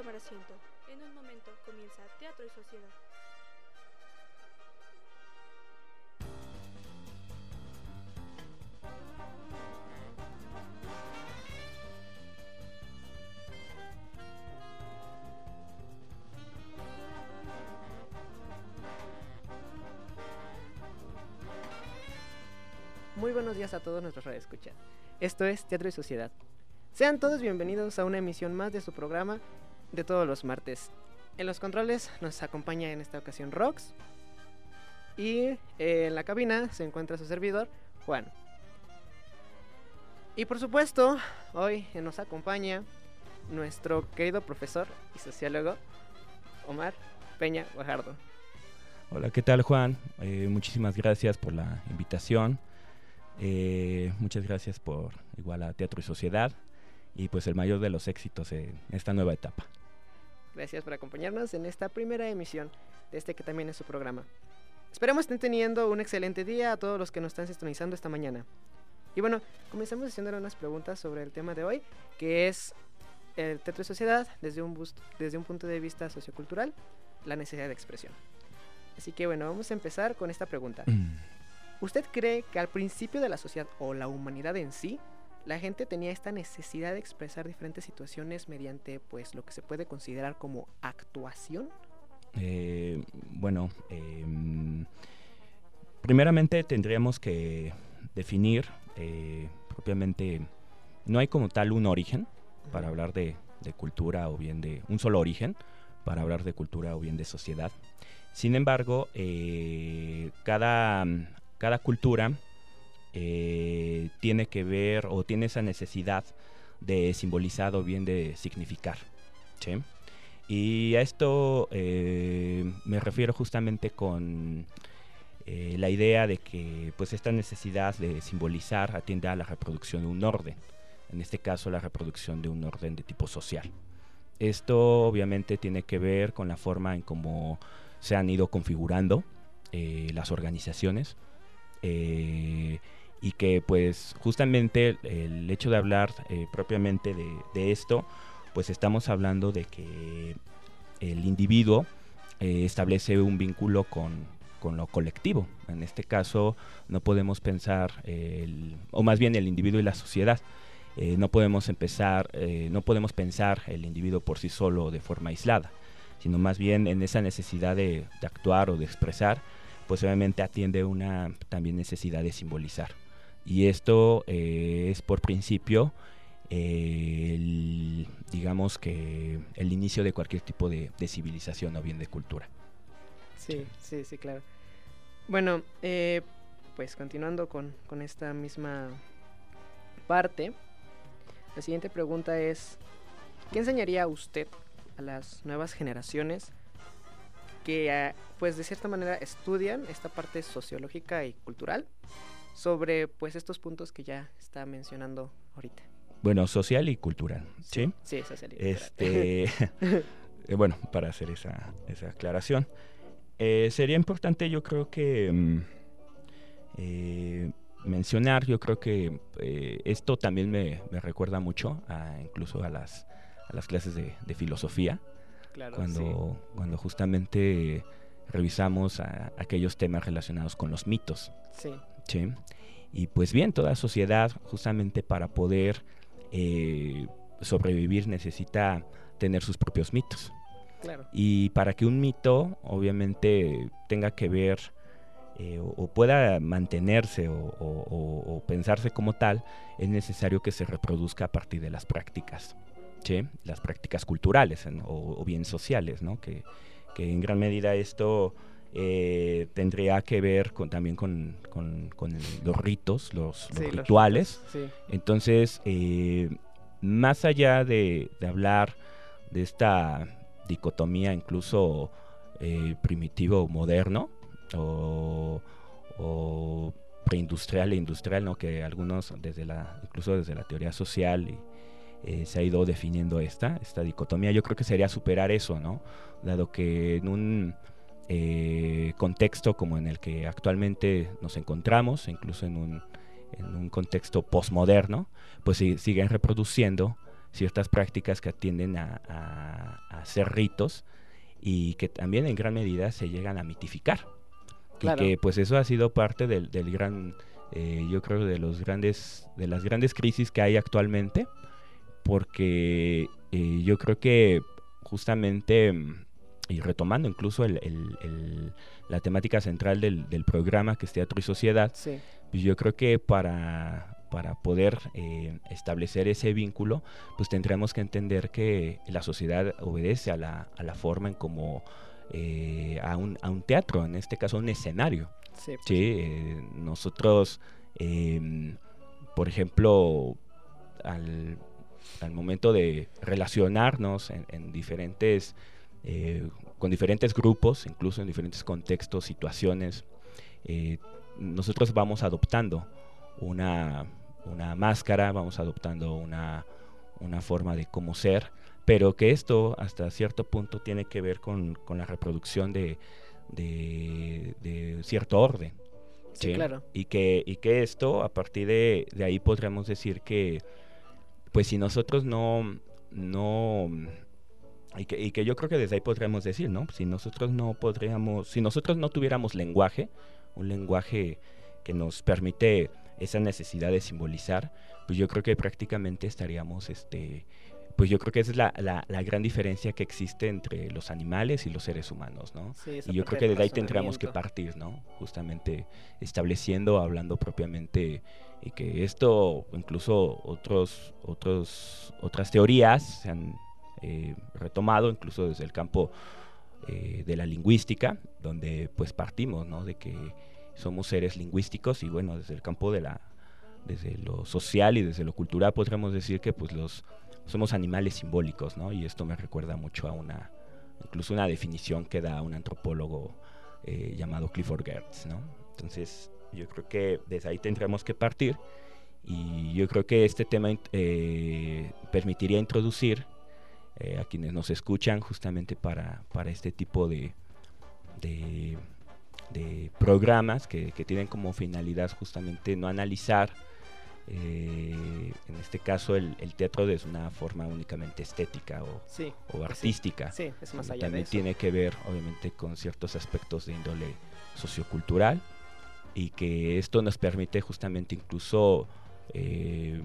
tomar asiento. En un momento comienza Teatro y Sociedad. Muy buenos días a todos nuestros radioescuchas. Esto es Teatro y Sociedad. Sean todos bienvenidos a una emisión más de su programa de todos los martes. En los controles nos acompaña en esta ocasión Rox. Y eh, en la cabina se encuentra su servidor, Juan. Y por supuesto, hoy nos acompaña nuestro querido profesor y sociólogo, Omar Peña Guajardo. Hola, ¿qué tal Juan? Eh, muchísimas gracias por la invitación. Eh, muchas gracias por igual a Teatro y Sociedad y pues el mayor de los éxitos en esta nueva etapa. Gracias por acompañarnos en esta primera emisión de este que también es su programa. Esperamos estén teniendo un excelente día a todos los que nos están sintonizando esta mañana. Y bueno, comenzamos haciéndole unas preguntas sobre el tema de hoy, que es el teatro y sociedad desde un, desde un punto de vista sociocultural, la necesidad de expresión. Así que bueno, vamos a empezar con esta pregunta. Mm. ¿Usted cree que al principio de la sociedad o la humanidad en sí, la gente tenía esta necesidad de expresar diferentes situaciones mediante pues lo que se puede considerar como actuación? Eh, bueno, em, primeramente tendríamos que definir eh, propiamente, no hay como tal un origen para hablar de, de cultura o bien de un solo origen para hablar de cultura o bien de sociedad. Sin embargo, eh, cada, cada cultura eh, tiene que ver o tiene esa necesidad de simbolizar o bien de significar. ¿sí? Y a esto eh, me refiero justamente con eh, la idea de que pues esta necesidad de simbolizar atiende a la reproducción de un orden, en este caso la reproducción de un orden de tipo social. Esto obviamente tiene que ver con la forma en cómo se han ido configurando las organizaciones y que pues justamente el hecho de hablar eh, propiamente de, esto, pues estamos hablando de que el individuo eh, establece un vínculo con, con, lo colectivo. En este caso no podemos pensar, el, o más bien el individuo y la sociedad. Eh, no podemos empezar, no podemos pensar el individuo por sí solo de forma aislada, sino más bien en esa necesidad de, de actuar o de expresar, pues obviamente atiende una también necesidad de simbolizar. Y esto eh, es por principio, el, digamos que el inicio de cualquier tipo de, civilización o bien de cultura. Sí, sí, sí, claro. Bueno, eh, pues continuando con, con, esta misma parte, la siguiente pregunta es, ¿qué enseñaría usted a las nuevas generaciones que ah, pues de cierta manera estudian esta parte sociológica y cultural sobre pues estos puntos que ya está mencionando ahorita. Bueno, social y cultural, ¿sí? Sí, social y cultural. Este, eh, bueno, para hacer esa, esa aclaración. Eh, sería importante, yo creo que mm, eh, mencionar, yo creo que esto también me, me recuerda mucho a, incluso a las, a las clases de, de filosofía, claro, cuando, cuando justamente revisamos a, aquellos temas relacionados con los mitos. Sí. ¿Sí? Y pues bien, toda sociedad justamente para poder eh, sobrevivir necesita tener sus propios mitos. Claro. Y para que un mito obviamente tenga que ver eh, o, pueda mantenerse o, pensarse como tal, es necesario que se reproduzca a partir de las prácticas, ¿sí? las prácticas culturales o, bien sociales, ¿no? que, que en gran medida esto eh, tendría que ver con, también con, los ritos, los, rituales. Entonces, eh, más allá de, hablar de esta dicotomía incluso eh, primitivo moderno o, preindustrial e industrial, ¿no? que algunos desde la, incluso desde la teoría social se ha ido definiendo esta, esta dicotomía. Yo creo que sería superar eso, ¿no? Dado que en un eh, contexto como en el que actualmente nos encontramos, incluso en un, en un contexto postmoderno, pues siguen reproduciendo ciertas prácticas que atienden a, a, hacer ritos y que también en gran medida se llegan a mitificar. Y que pues eso ha sido parte del, del gran, eh, yo creo, de los grandes, de las grandes crisis que hay actualmente, porque eh, yo creo que justamente y retomando incluso el, la temática central del, programa que es Teatro y Sociedad, pues yo creo que para, para poder eh, establecer ese vínculo, pues tendremos que entender que la sociedad obedece a la, a la forma en como eh, a, un, a, un, teatro, en este caso un escenario. Sí, pues. eh, nosotros, em, por ejemplo, al, al, momento de relacionarnos en, en diferentes eh, con diferentes grupos, incluso en diferentes contextos, situaciones, eh, nosotros vamos adoptando una, máscara, vamos adoptando una, forma de cómo ser, pero que esto hasta cierto punto tiene que ver con, la reproducción de, cierto orden. Sí, claro. Y que, y que esto, a partir de, de ahí podríamos decir que, pues si nosotros no, no y que, yo creo que desde ahí podríamos decir, ¿no? Si nosotros no podríamos, si nosotros no tuviéramos lenguaje, un lenguaje que nos permite esa necesidad de simbolizar, pues yo creo que prácticamente estaríamos, este, pues yo creo que esa es la, la, gran diferencia que existe entre los animales y los seres humanos, ¿no? y yo creo que desde ahí tendríamos que partir, ¿no? Justamente estableciendo, hablando propiamente y que esto, incluso otros, otros, otras teorías se han eh, retomado incluso desde el campo eh, de la lingüística, donde pues partimos de que somos seres lingüísticos y bueno, desde el campo de la, desde lo social y desde lo cultural podríamos decir que pues los somos animales simbólicos. Y esto me recuerda mucho a una, incluso una definición que da un antropólogo eh, llamado Clifford Gertz. Entonces yo creo que desde ahí tendremos que partir y yo creo que este tema permitiría introducir eh, a quienes nos escuchan justamente para, para este tipo de, de, programas que, tienen como finalidad justamente no analizar, eh, en este caso el, teatro es una forma únicamente estética o, o artística. Sí, es más allá También tiene que ver obviamente con ciertos aspectos de índole sociocultural y que esto nos permite justamente incluso eh,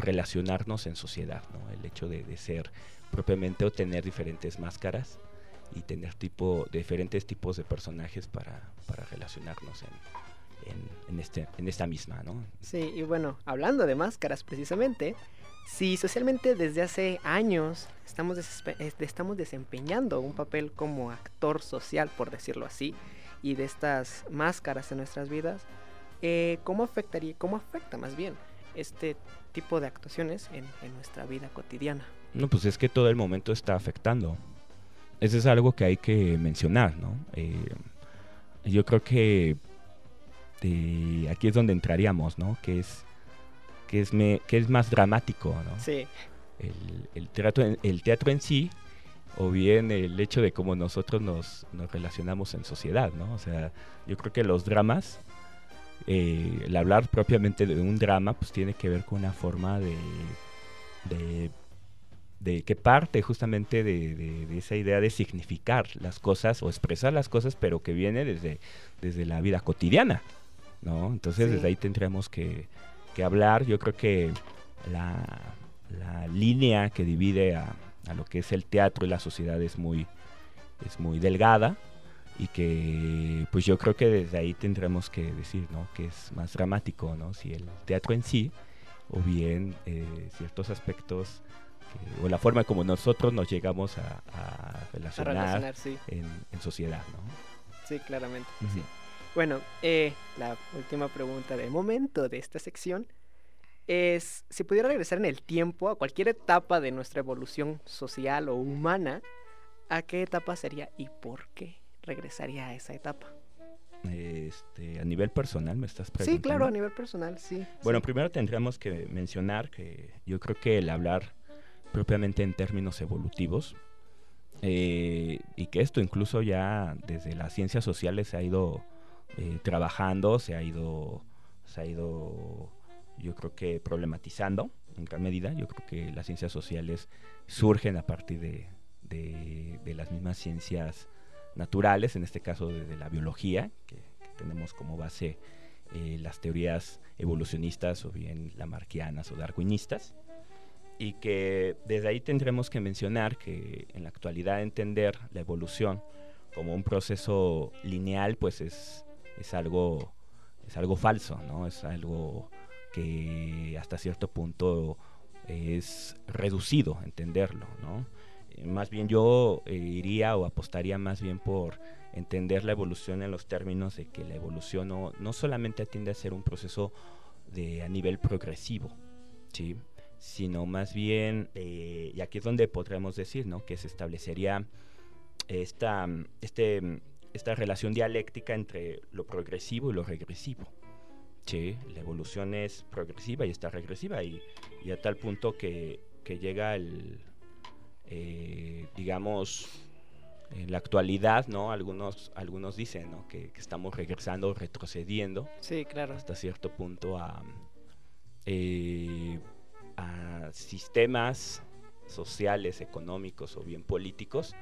relacionarnos en sociedad, ¿no? el hecho de, ser propiamente o tener diferentes máscaras y tener tipo, diferentes tipos de personajes para, para relacionarnos en, en, este, en esta misma, ¿no? Sí, y bueno, hablando de máscaras precisamente, si socialmente desde hace años estamos, estamos desempeñando un papel como actor social, por decirlo así, y de estas máscaras en nuestras vidas, eh, ¿cómo afectaría, cómo afecta más bien este tipo de actuaciones en, en nuestra vida cotidiana? No, pues es que todo el momento está afectando. Eso es algo que hay que mencionar, ¿no? Eh, yo creo que eh, aquí es donde entraríamos, ¿no? Que es, que es, me, que es más dramático, ¿no? Sí. El, teatro, el teatro en sí, o bien el hecho de cómo nosotros nos, relacionamos en sociedad, ¿no? O sea, yo creo que los dramas, eh, el hablar propiamente de un drama, pues tiene que ver con una forma de, de de que parte justamente de, esa idea de significar las cosas o expresar las cosas, pero que viene desde, desde la vida cotidiana, ¿no? Entonces desde ahí tendríamos que, hablar. Yo creo que la, línea que divide a, lo que es el teatro y la sociedad es muy, es muy delgada y que pues yo creo que desde ahí tendremos que decir, ¿no? Que es más dramático, ¿no? Si el teatro en sí o bien eh, ciertos aspectos o la forma como nosotros nos llegamos a, relacionar, en, sociedad, ¿no? Sí, claramente. sí. Bueno, eh, la última pregunta del momento de esta sección es, si pudiera regresar en el tiempo a cualquier etapa de nuestra evolución social o humana, ¿a qué etapa sería y por qué regresaría a esa etapa? Este, a nivel personal me estás preguntando. Sí, claro, a nivel personal, sí. Bueno, primero tendríamos que mencionar que yo creo que el hablar propiamente en términos evolutivos. Eh, y que esto incluso ya desde las ciencias sociales se ha ido eh, trabajando, se ha ido, se ha ido, yo creo que problematizando, en gran medida. Yo creo que las ciencias sociales surgen a partir de, de, las mismas ciencias naturales, en este caso de, la biología, que, tenemos como base eh, las teorías evolucionistas o bien lamarquianas o darwinistas, y que desde ahí tendremos que mencionar que en la actualidad entender la evolución como un proceso lineal, pues es, es algo es algo falso, ¿no? Es algo que hasta cierto punto es reducido entenderlo, ¿no? Eh, más bien yo eh, iría o apostaría más bien por entender la evolución en los términos de que la evolución no, no solamente atiende a ser un proceso de, a nivel progresivo, ¿sí? sino más bien, eh, y aquí es donde podríamos decir, ¿no? que se establecería esta, este, esta relación dialéctica entre lo progresivo y lo regresivo. Sí, la evolución es progresiva y está regresiva y, a tal punto que, llega el, eh, digamos, en la actualidad, ¿no? Algunos, algunos dicen, ¿no? Que, estamos regresando, retrocediendo. Sí, claro. Hasta cierto punto a, eh, a sistemas sociales, económicos o bien políticos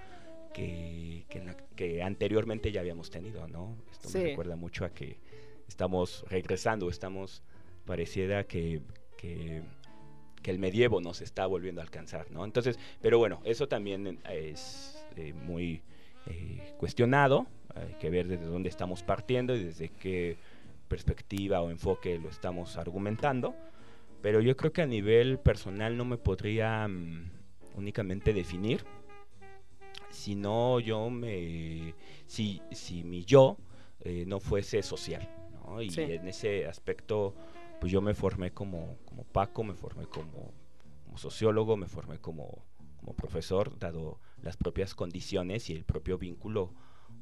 que, que, anteriormente ya habíamos tenido, ¿no? Esto me recuerda mucho a que estamos regresando, estamos, pareciera que, que, el medievo nos está volviendo a alcanzar, ¿no? Entonces, pero bueno, eso también es eh, muy eh, cuestionado, hay que ver desde dónde estamos partiendo y desde qué perspectiva o enfoque lo estamos argumentando, pero yo creo que a nivel personal no me podría mm, únicamente definir, sino yo me, si, si mi yo eh, no fuese social, ¿no? Y en ese aspecto, pues yo me formé como, como Paco, me formé como, como sociólogo, me formé como, como profesor, dado las propias condiciones y el propio vínculo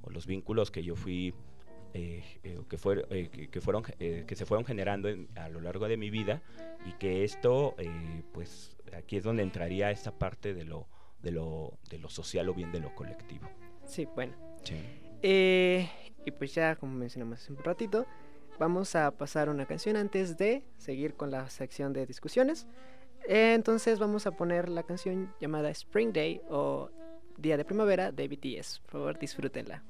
o los vínculos que yo fui eh, eh, que, fue, que, fueron que se fueron generando a lo largo de mi vida y que esto pues aquí es donde entraría esta parte de lo de lo, de lo social o bien de lo colectivo. Sí, bueno. Eh, y pues ya, como mencionamos hace un ratito, vamos a pasar una canción antes de seguir con la sección de discusiones. entonces vamos a poner la canción llamada Spring Day o Día de Primavera de BTS. Por favor, disfrútenla.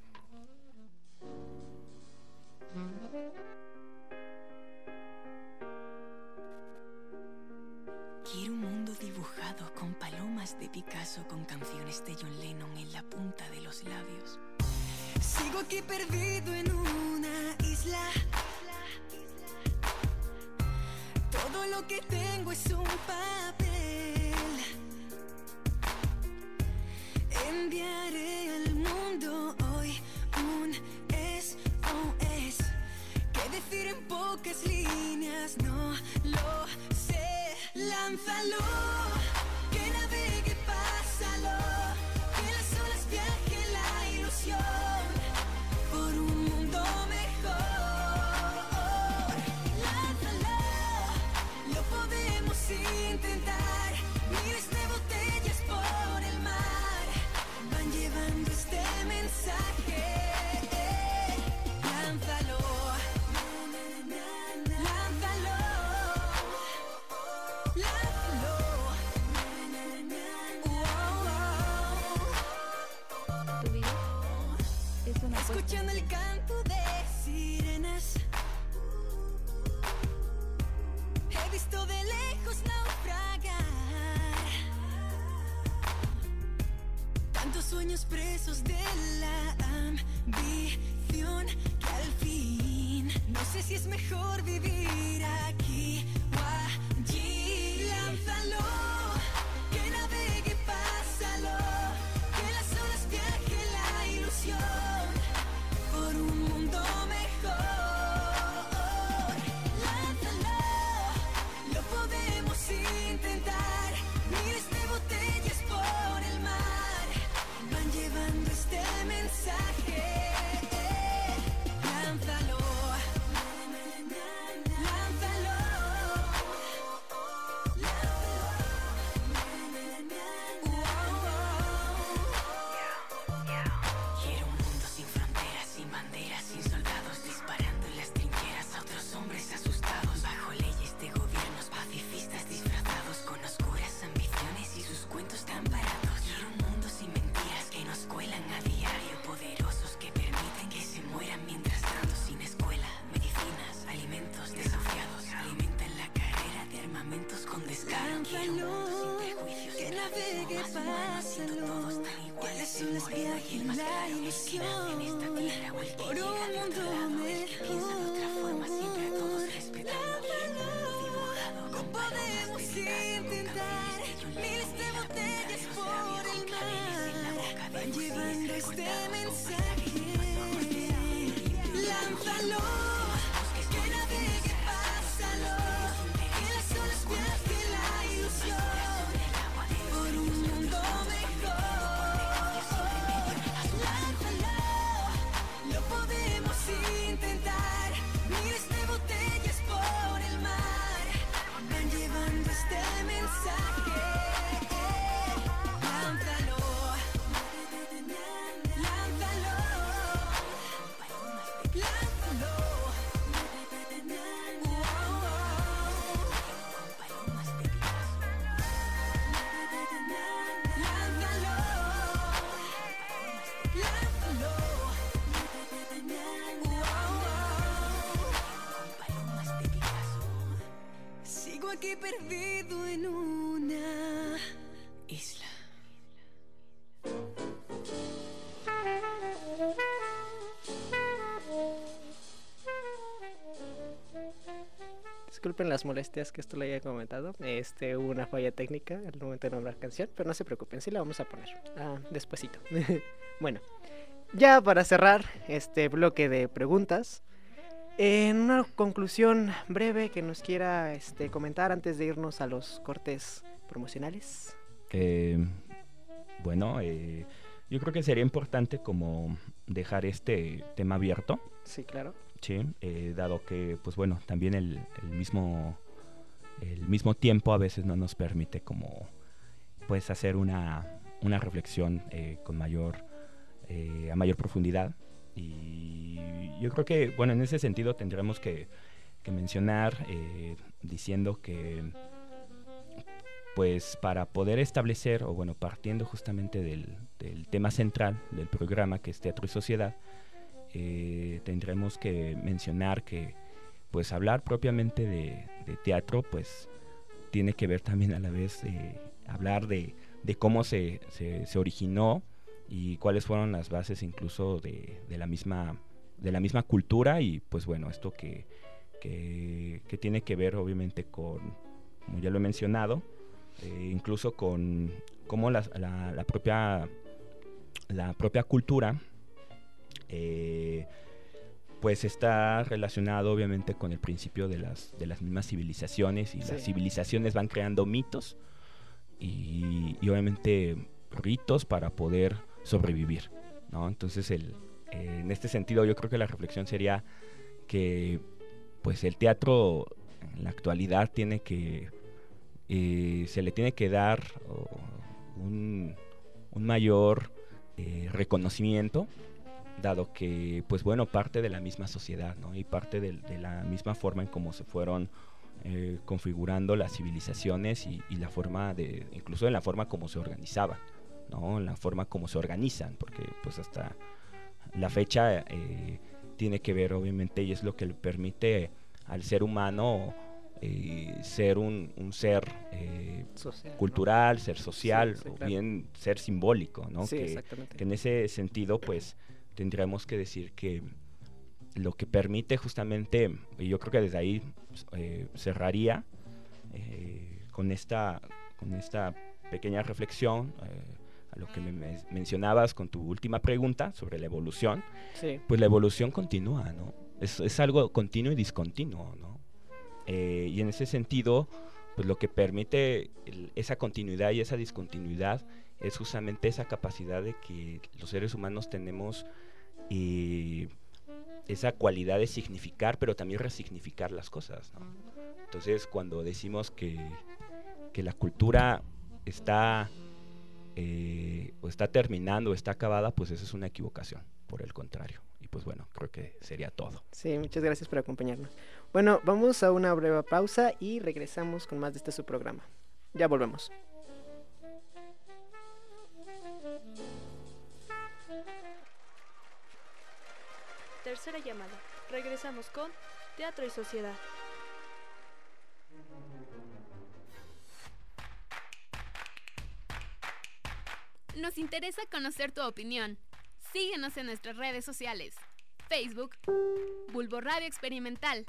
Quiero un mundo dibujado con palomas de Picasso, con canciones de John Lennon en la punta de los labios. Sigo aquí perdido en una isla. Lo que tengo es un papel. Enviaré al mundo hoy un SOS. Que decir en pocas líneas, no lo sé. Lánzalo, que navegue, pásalo, que las olas viajen la ilusión perdido en una isla. Disculpen las molestias que esto le haya comentado. Este, hubo una falla técnica al momento de nombrar canción, pero no se preocupen, sí la vamos a poner. Ah, despuesito. bueno, ya para cerrar este bloque de preguntas, en una conclusión breve que nos quiera este, comentar antes de irnos a los cortes promocionales. Eh, bueno, eh, yo creo que sería importante como dejar este tema abierto, Sí, claro. ¿sí? Eh, dado que, pues bueno, también el, el mismo el mismo tiempo a veces no nos permite como pues hacer una, una reflexión eh, con mayor eh, a mayor profundidad y yo creo que bueno en ese sentido tendremos que, mencionar eh, diciendo que pues para poder establecer o bueno partiendo justamente del, tema central del programa que es teatro y sociedad eh, tendremos que mencionar que pues hablar propiamente de, teatro pues tiene que ver también a la vez eh, hablar de, cómo se, se originó y cuáles fueron las bases incluso de, de la misma de la misma cultura y pues bueno esto que, que, que tiene que ver obviamente con como ya lo he mencionado eh, incluso con cómo la, la- la propia la propia cultura eh, pues está relacionado obviamente con el principio de las, de las mismas civilizaciones y Sí. las civilizaciones van creando mitos y, y obviamente ritos para poder sobrevivir, ¿no? Entonces el, eh, en este sentido yo creo que la reflexión sería que pues el teatro en la actualidad tiene que eh, se le tiene que dar un, mayor eh, reconocimiento dado que pues bueno parte de la misma sociedad y parte de, la misma forma en cómo se fueron configurando las civilizaciones y, y la forma de incluso en la forma como se organizaban no en la forma como se organizan porque pues hasta la fecha eh, tiene que ver obviamente y es lo que le permite al ser humano eh, ser un, un ser eh, Social, ¿no? cultural, ser social Sí, sí, o claro. bien ser simbólico, ¿no? Sí, que, en ese sentido, pues, tendríamos que decir que lo que permite justamente, y yo creo que desde ahí eh, cerraría con, esta, con esta pequeña reflexión a lo que me me- mencionabas con tu última pregunta sobre la evolución, Sí, pues la evolución continúa, ¿no? Es, es algo continuo y discontinuo, ¿no? Eh, y en ese sentido, pues lo que permite el- esa continuidad y esa discontinuidad es justamente esa capacidad de que los seres humanos tenemos eh, esa cualidad de significar, pero también resignificar las cosas, ¿no? Entonces, cuando decimos que, que la cultura está eh, o está terminando o está acabada, pues eso es una equivocación, por el contrario. Y pues bueno, creo que sería todo. sí, muchas gracias por acompañarnos. Bueno, vamos a una breve pausa y regresamos con más de este su programa. Ya volvemos. Tercera llamada. Regresamos con Teatro y Sociedad. Nos interesa conocer tu opinión. Síguenos en nuestras redes sociales. Facebook, Bulbo Radio Experimental.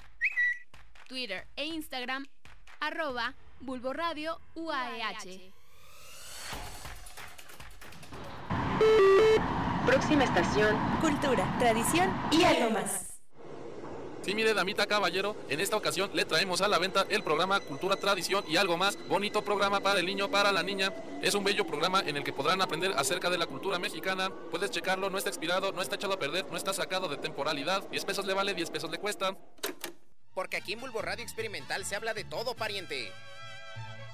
Twitter e Instagram, arroba Bulbo Radio UAEH. Próxima estación, cultura, tradición y algo más. Sí, mire, damita caballero, en esta ocasión le traemos a la venta el programa Cultura, Tradición y algo más. Bonito programa para el niño, para la niña. Es un bello programa en el que podrán aprender acerca de la cultura mexicana. Puedes checarlo, no está expirado, no está echado a perder, no está sacado de temporalidad. 10 pesos le vale, 10 pesos le cuesta. Porque aquí en Bulbo Radio Experimental se habla de todo, pariente.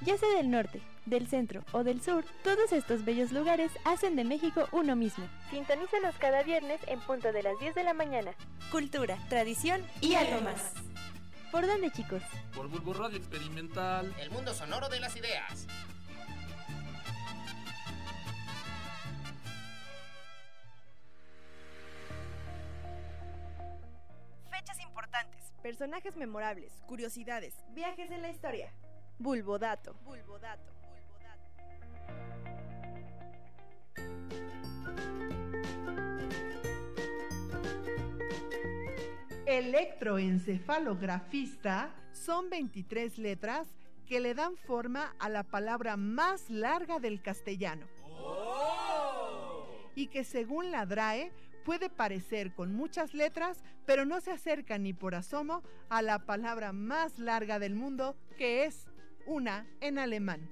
Ya sea del norte, del centro o del sur, todos estos bellos lugares hacen de México uno mismo. Sintonízanos cada viernes en punto de las 10 de la mañana. Cultura, tradición y algo más. ¿Por dónde, chicos? Por Bulbo Radio Experimental. El mundo sonoro de las ideas. Fechas importantes, personajes memorables, curiosidades, viajes en la historia. Bulbodato. Bulbodato. Electroencefalografista son 23 letras que le dan forma a la palabra más larga del castellano. Y que según la DRAE puede parecer con muchas letras, pero no se acerca ni por asomo a la palabra más larga del mundo, que es una en alemán.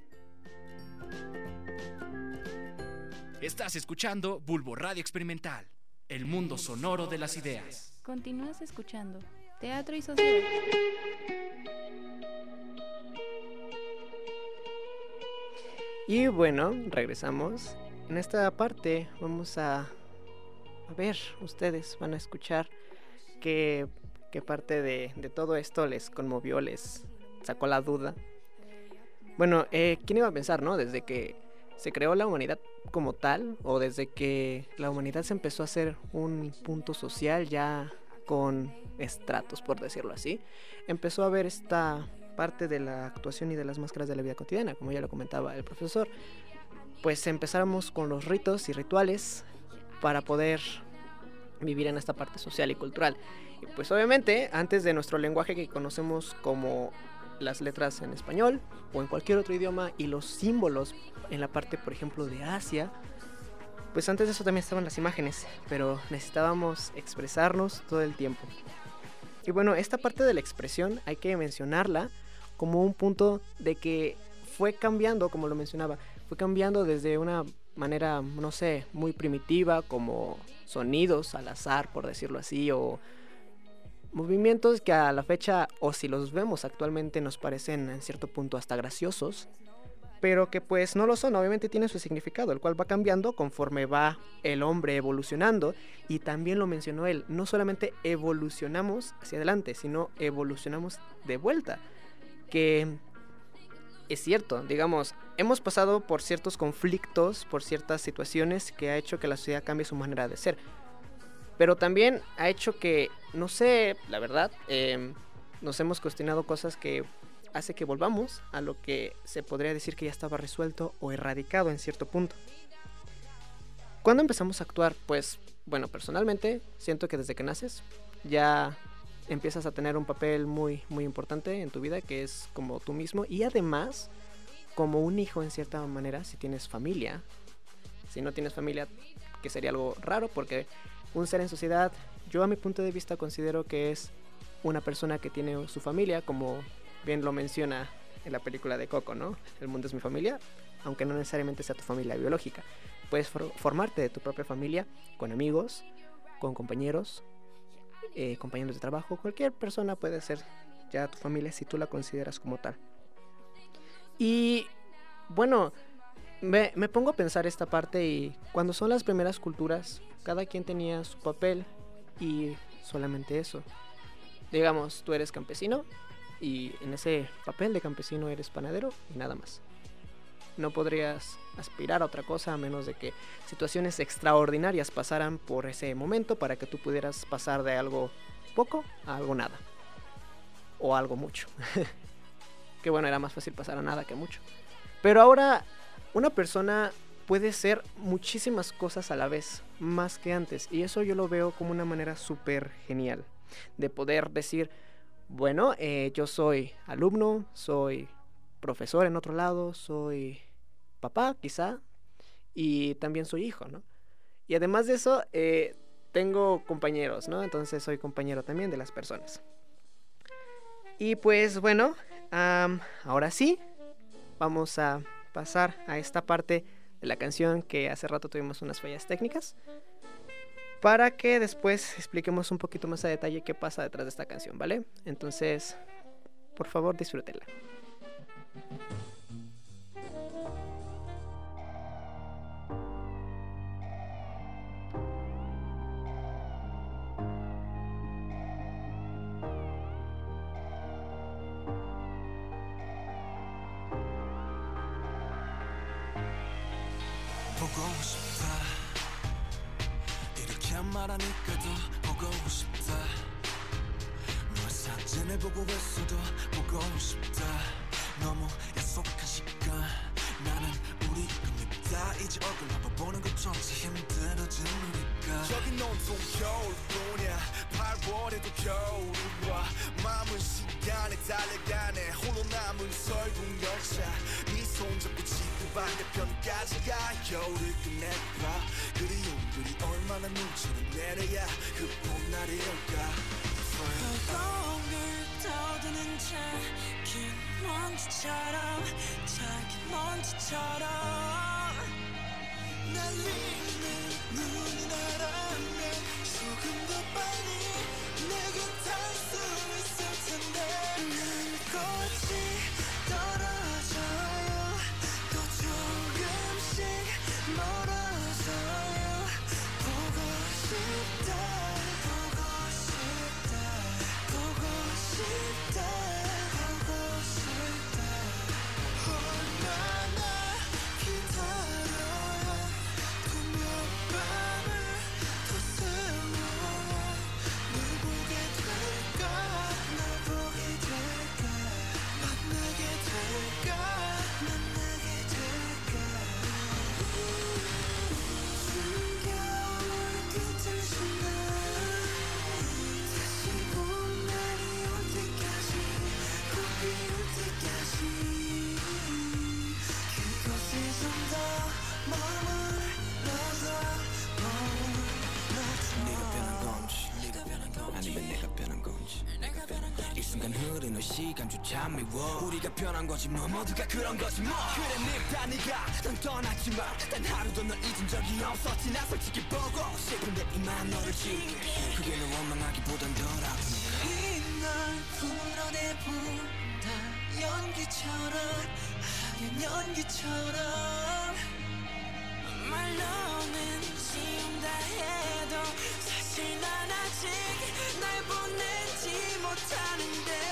Estás escuchando Bulbo Radio Experimental, el mundo sonoro de las ideas. Continúas escuchando Teatro y Sociedad. Y bueno, regresamos. En esta parte vamos a, a ver, ustedes van a escuchar qué, qué parte de, de todo esto les conmovió, les sacó la duda. Bueno, eh, ¿quién iba a pensar, no? Desde que se creó la humanidad como tal, o desde que la humanidad se empezó a hacer un punto social ya con estratos, por decirlo así, empezó a ver esta parte de la actuación y de las máscaras de la vida cotidiana, como ya lo comentaba el profesor. Pues empezáramos con los ritos y rituales para poder vivir en esta parte social y cultural. Y pues obviamente, antes de nuestro lenguaje que conocemos como las letras en español o en cualquier otro idioma y los símbolos en la parte, por ejemplo, de Asia, pues antes de eso también estaban las imágenes, pero necesitábamos expresarnos todo el tiempo. Y bueno, esta parte de la expresión hay que mencionarla como un punto de que fue cambiando, como lo mencionaba, fue cambiando desde una manera, no sé, muy primitiva, como sonidos al azar, por decirlo así, o movimientos que a la fecha, o si los vemos actualmente, nos parecen en cierto punto hasta graciosos, pero que pues no lo son, obviamente tienen su significado, el cual va cambiando conforme va el hombre evolucionando, y también lo mencionó él, no solamente evolucionamos hacia adelante, sino evolucionamos de vuelta, que es cierto, digamos, hemos pasado por ciertos conflictos, por ciertas situaciones que ha hecho que la sociedad cambie su manera de ser, pero también ha hecho que, no sé, la verdad, eh, nos hemos cuestionado cosas que hace que volvamos a lo que se podría decir que ya estaba resuelto o erradicado en cierto punto. ¿Cuándo empezamos a actuar? Pues, bueno, personalmente siento que desde que naces ya empiezas a tener un papel muy, muy importante en tu vida, que es como tú mismo, y además como un hijo en cierta manera, si tienes familia. Si no tienes familia, que sería algo raro, porque un ser en sociedad, yo a mi punto de vista considero que es una persona que tiene su familia, como bien lo menciona en la película de Coco, ¿no? El mundo es mi familia, aunque no necesariamente sea tu familia biológica. Puedes formarte de tu propia familia con amigos, con compañeros, eh, compañeros de trabajo, cualquier persona puede ser ya tu familia si tú la consideras como tal. Y bueno, me, me, pongo a pensar esta parte y cuando son las primeras culturas, cada quien tenía su papel y solamente eso. Digamos, tú eres campesino y en ese papel de campesino eres panadero y nada más. No podrías aspirar a otra cosa a menos de que situaciones extraordinarias pasaran por ese momento para que tú pudieras pasar de algo poco a algo nada. O algo mucho. que bueno, era más fácil pasar a nada que mucho. Pero ahora una persona puede ser muchísimas cosas a la vez, más que antes. Y eso yo lo veo como una manera súper genial de poder decir, bueno, eh, yo soy alumno, soy profesor en otro lado, soy papá quizá, y también soy hijo, ¿no? Y además de eso, eh, tengo compañeros, ¿no? Entonces soy compañero también de las personas. Y pues bueno, ahora sí, vamos a pasar a esta parte de la canción que hace rato tuvimos unas fallas técnicas para que después expliquemos un poquito más a detalle qué pasa detrás de esta canción, ¿vale? Entonces, por favor, disfrútenla. 말하니까 더 보고 싶다. 너의 사진을 보고 있어도 보고 싶다. 너무 약속한 시간. 나는 우리 겁니다 이제 얼굴 한번 보는 것조차 우리가 저긴 온통 겨울뿐이야. 8월에도 겨울이 와 마음은 시간에 달려가네. 홀로 남은 설국 열차. 네 손 잡고 지구 반대편까지 가. 겨울을 끝내봐. 그리움들이 얼마나 눈처럼 내려야 그 봄날이 올까 허공을 떠드는 작은 먼지처럼 작은 먼지처럼 날리는 눈이 나라면 조금 더 빨리 시간조차 미워. 우리가 변한 거지 뭐 모두가 그런 거지 뭐. 그래 늙다 네가 난 떠났지만 단 하루도 널 잊은 적이 없었지. 나 솔직히 보고 싶은데 이만 너를 지울게. 그게 널 원망하기보단 덜 아프니까 이날 풀어내본다. 연기처럼 하얀 연기처럼. 말로는 지운다 해도 사실 난 아직 날 보내지 못하는데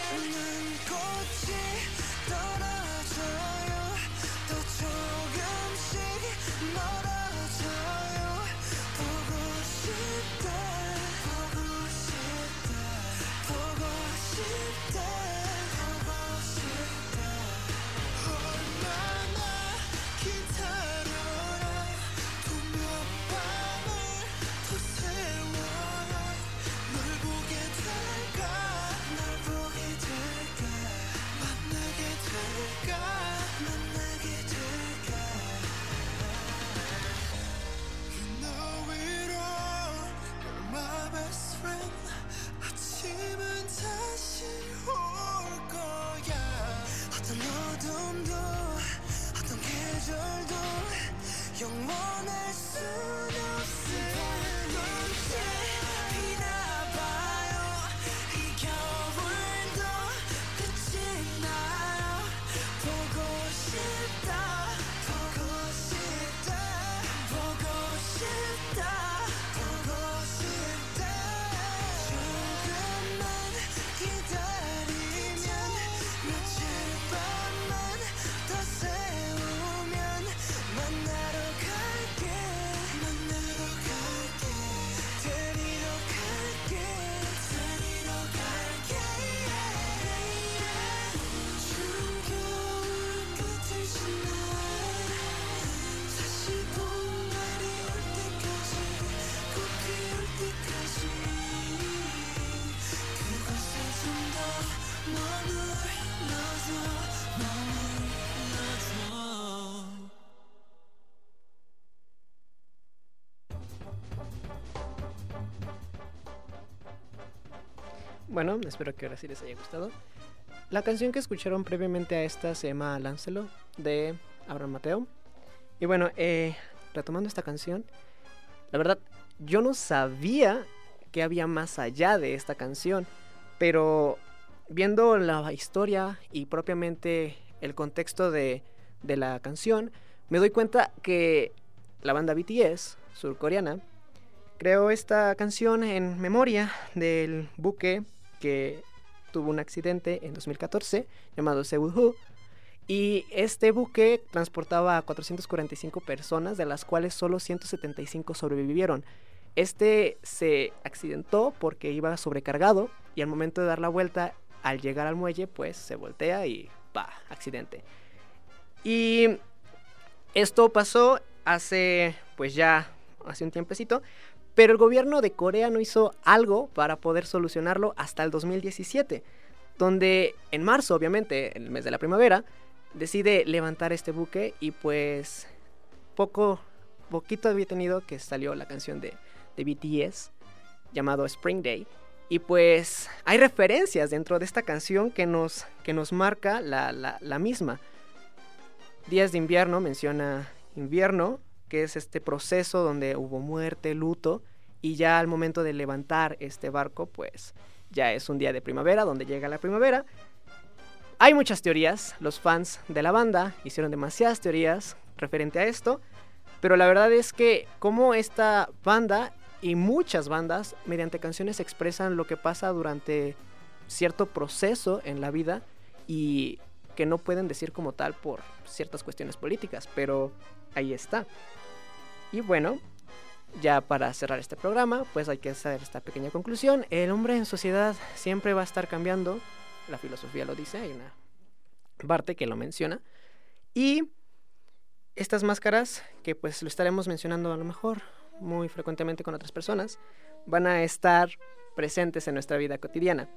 영원할 순 Bueno, espero que ahora sí les haya gustado. La canción que escucharon previamente a esta se llama Láncelo de Abraham Mateo. Y bueno, eh, retomando esta canción, la verdad, yo no sabía que había más allá de esta canción, pero viendo la historia y propiamente el contexto de, de la canción, me doy cuenta que la banda BTS, surcoreana, creó esta canción en memoria del buque que tuvo un accidente en 2014 llamado Sewol y este buque transportaba a 445 personas, de las cuales solo 175 sobrevivieron. Este se accidentó porque iba sobrecargado y al momento de dar la vuelta, al llegar al muelle, pues se voltea y pa, accidente. Y esto pasó hace, pues ya, hace un tiempecito, pero el gobierno de Corea no hizo algo para poder solucionarlo hasta el 2017, donde en marzo, obviamente, en el mes de la primavera, decide levantar este buque y pues poco, poquito había tenido que salió la canción de, de BTS llamado Spring Day. Y pues hay referencias dentro de esta canción que nos, que nos marca la, la misma. Días de invierno menciona invierno, que es este proceso donde hubo muerte, luto, y ya al momento de levantar este barco, pues ya es un día de primavera, donde llega la primavera. Hay muchas teorías, los fans de la banda hicieron demasiadas teorías referente a esto, pero la verdad es que como esta banda y muchas bandas mediante canciones expresan lo que pasa durante cierto proceso en la vida y que no pueden decir como tal por ciertas cuestiones políticas, pero ahí está. Y bueno, ya para cerrar este programa, pues hay que hacer esta pequeña conclusión. El hombre en sociedad siempre va a estar cambiando, la filosofía lo dice, hay una parte que lo menciona. Y estas máscaras, que pues lo estaremos mencionando a lo mejor muy frecuentemente con otras personas, van a estar presentes en nuestra vida cotidiana.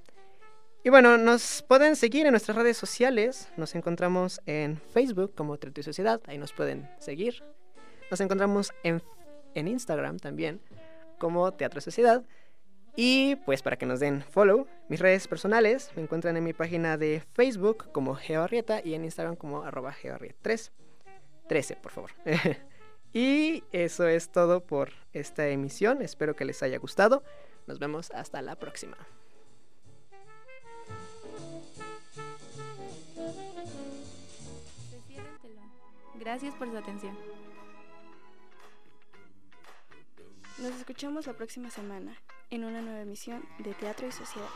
Y bueno, nos pueden seguir en nuestras redes sociales. Nos encontramos en Facebook como Trato y Sociedad. Ahí nos pueden seguir. Nos encontramos en, en Instagram también como Teatro Sociedad. Y pues para que nos den follow, mis redes personales me encuentran en mi página de Facebook como Geoarrieta y en Instagram como arroba geoarriet3. 13, por favor. y eso es todo por esta emisión. Espero que les haya gustado. Nos vemos hasta la próxima. Gracias por su atención. Nos escuchamos la próxima semana en una nueva emisión de Teatro y Sociedad.